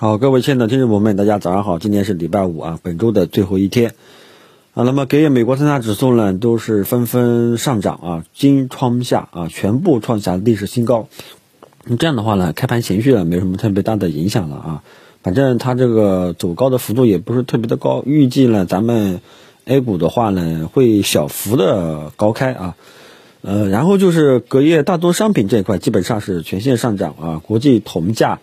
好，各位亲爱的听众朋友们，大家早上好，今天是礼拜五啊，本周的最后一天啊。那么，隔夜美国三大指数呢都是纷纷上涨啊，金创下啊，全部创下历史新高。这样的话呢，开盘情绪呢没什么特别大的影响了啊。反正它这个走高的幅度也不是特别的高，预计呢咱们 A 股的话呢会小幅的高开啊。呃，然后就是隔夜大宗商品这一块基本上是全线上涨啊，国际铜价。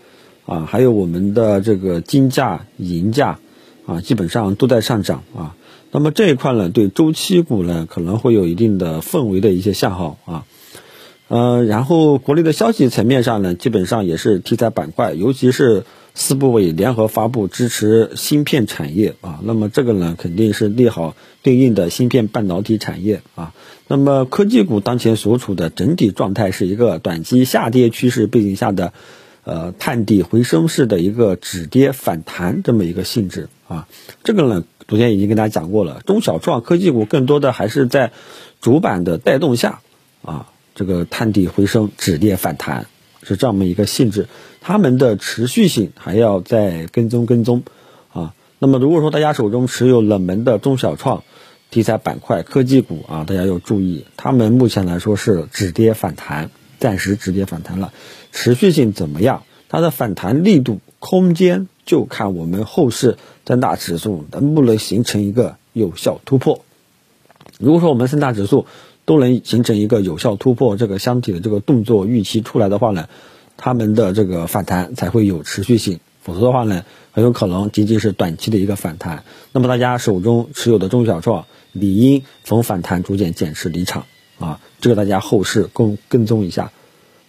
啊，还有我们的这个金价、银价，啊，基本上都在上涨啊。那么这一块呢，对周期股呢可能会有一定的氛围的一些向好啊。呃，然后国内的消息层面上呢，基本上也是题材板块，尤其是四部委联合发布支持芯片产业啊。那么这个呢，肯定是利好对应的芯片半导体产业啊。那么科技股当前所处的整体状态是一个短期下跌趋势背景下的。呃，探底回升式的一个止跌反弹这么一个性质啊，这个呢，昨天已经跟大家讲过了，中小创科技股更多的还是在主板的带动下啊，这个探底回升、止跌反弹是这么一个性质，他们的持续性还要再跟踪跟踪啊。那么如果说大家手中持有冷门的中小创题材板块科技股啊，大家要注意，他们目前来说是止跌反弹。暂时止跌反弹了，持续性怎么样？它的反弹力度、空间就看我们后市三大指数能不能形成一个有效突破。如果说我们三大指数都能形成一个有效突破，这个箱体的这个动作预期出来的话呢，他们的这个反弹才会有持续性。否则的话呢，很有可能仅仅是短期的一个反弹。那么大家手中持有的中小创理应逢反弹逐渐减持离场。啊，这个大家后市跟跟踪一下，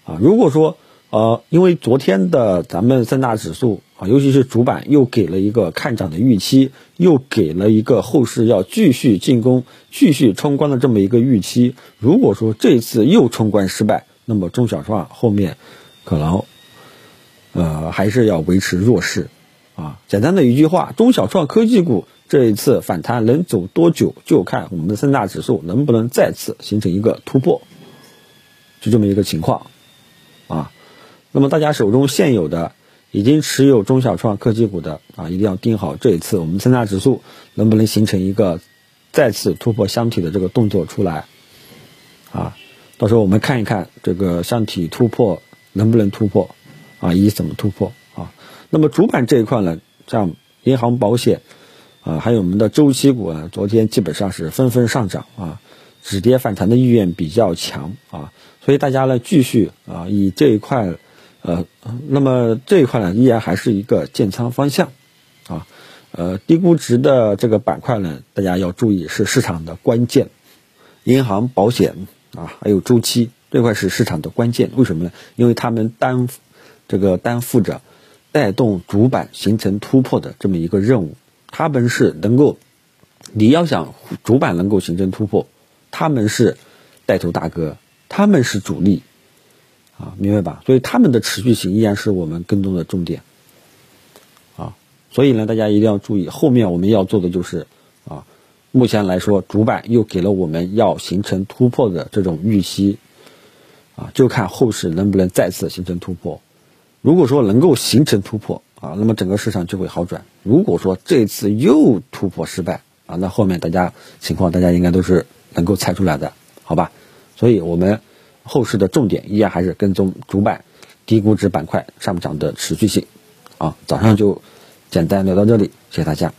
啊，如果说呃，因为昨天的咱们三大指数啊，尤其是主板又给了一个看涨的预期，又给了一个后市要继续进攻、继续冲关的这么一个预期。如果说这次又冲关失败，那么中小创后面可能呃还是要维持弱势。啊，简单的一句话，中小创科技股。这一次反弹能走多久，就看我们的三大指数能不能再次形成一个突破，就这么一个情况，啊，那么大家手中现有的已经持有中小创科技股的啊，一定要盯好这一次我们三大指数能不能形成一个再次突破箱体的这个动作出来，啊，到时候我们看一看这个箱体突破能不能突破，啊，以及怎么突破啊，那么主板这一块呢，像银行、保险。啊，还有我们的周期股啊，昨天基本上是纷纷上涨啊，止跌反弹的意愿比较强啊，所以大家呢继续啊以这一块，呃，那么这一块呢依然还是一个建仓方向啊，呃，低估值的这个板块呢，大家要注意是市场的关键，银行、保险啊，还有周期这块是市场的关键，为什么呢？因为他们担这个担负着带动主板形成突破的这么一个任务。他们是能够，你要想主板能够形成突破，他们是带头大哥，他们是主力，啊，明白吧？所以他们的持续性依然是我们跟踪的重点，啊，所以呢，大家一定要注意，后面我们要做的就是，啊，目前来说主板又给了我们要形成突破的这种预期，啊，就看后市能不能再次形成突破，如果说能够形成突破。啊，那么整个市场就会好转。如果说这次又突破失败啊，那后面大家情况大家应该都是能够猜出来的，好吧？所以我们后市的重点依然还是跟踪主板低估值板块上涨的持续性。啊，早上就简单聊到这里，谢谢大家。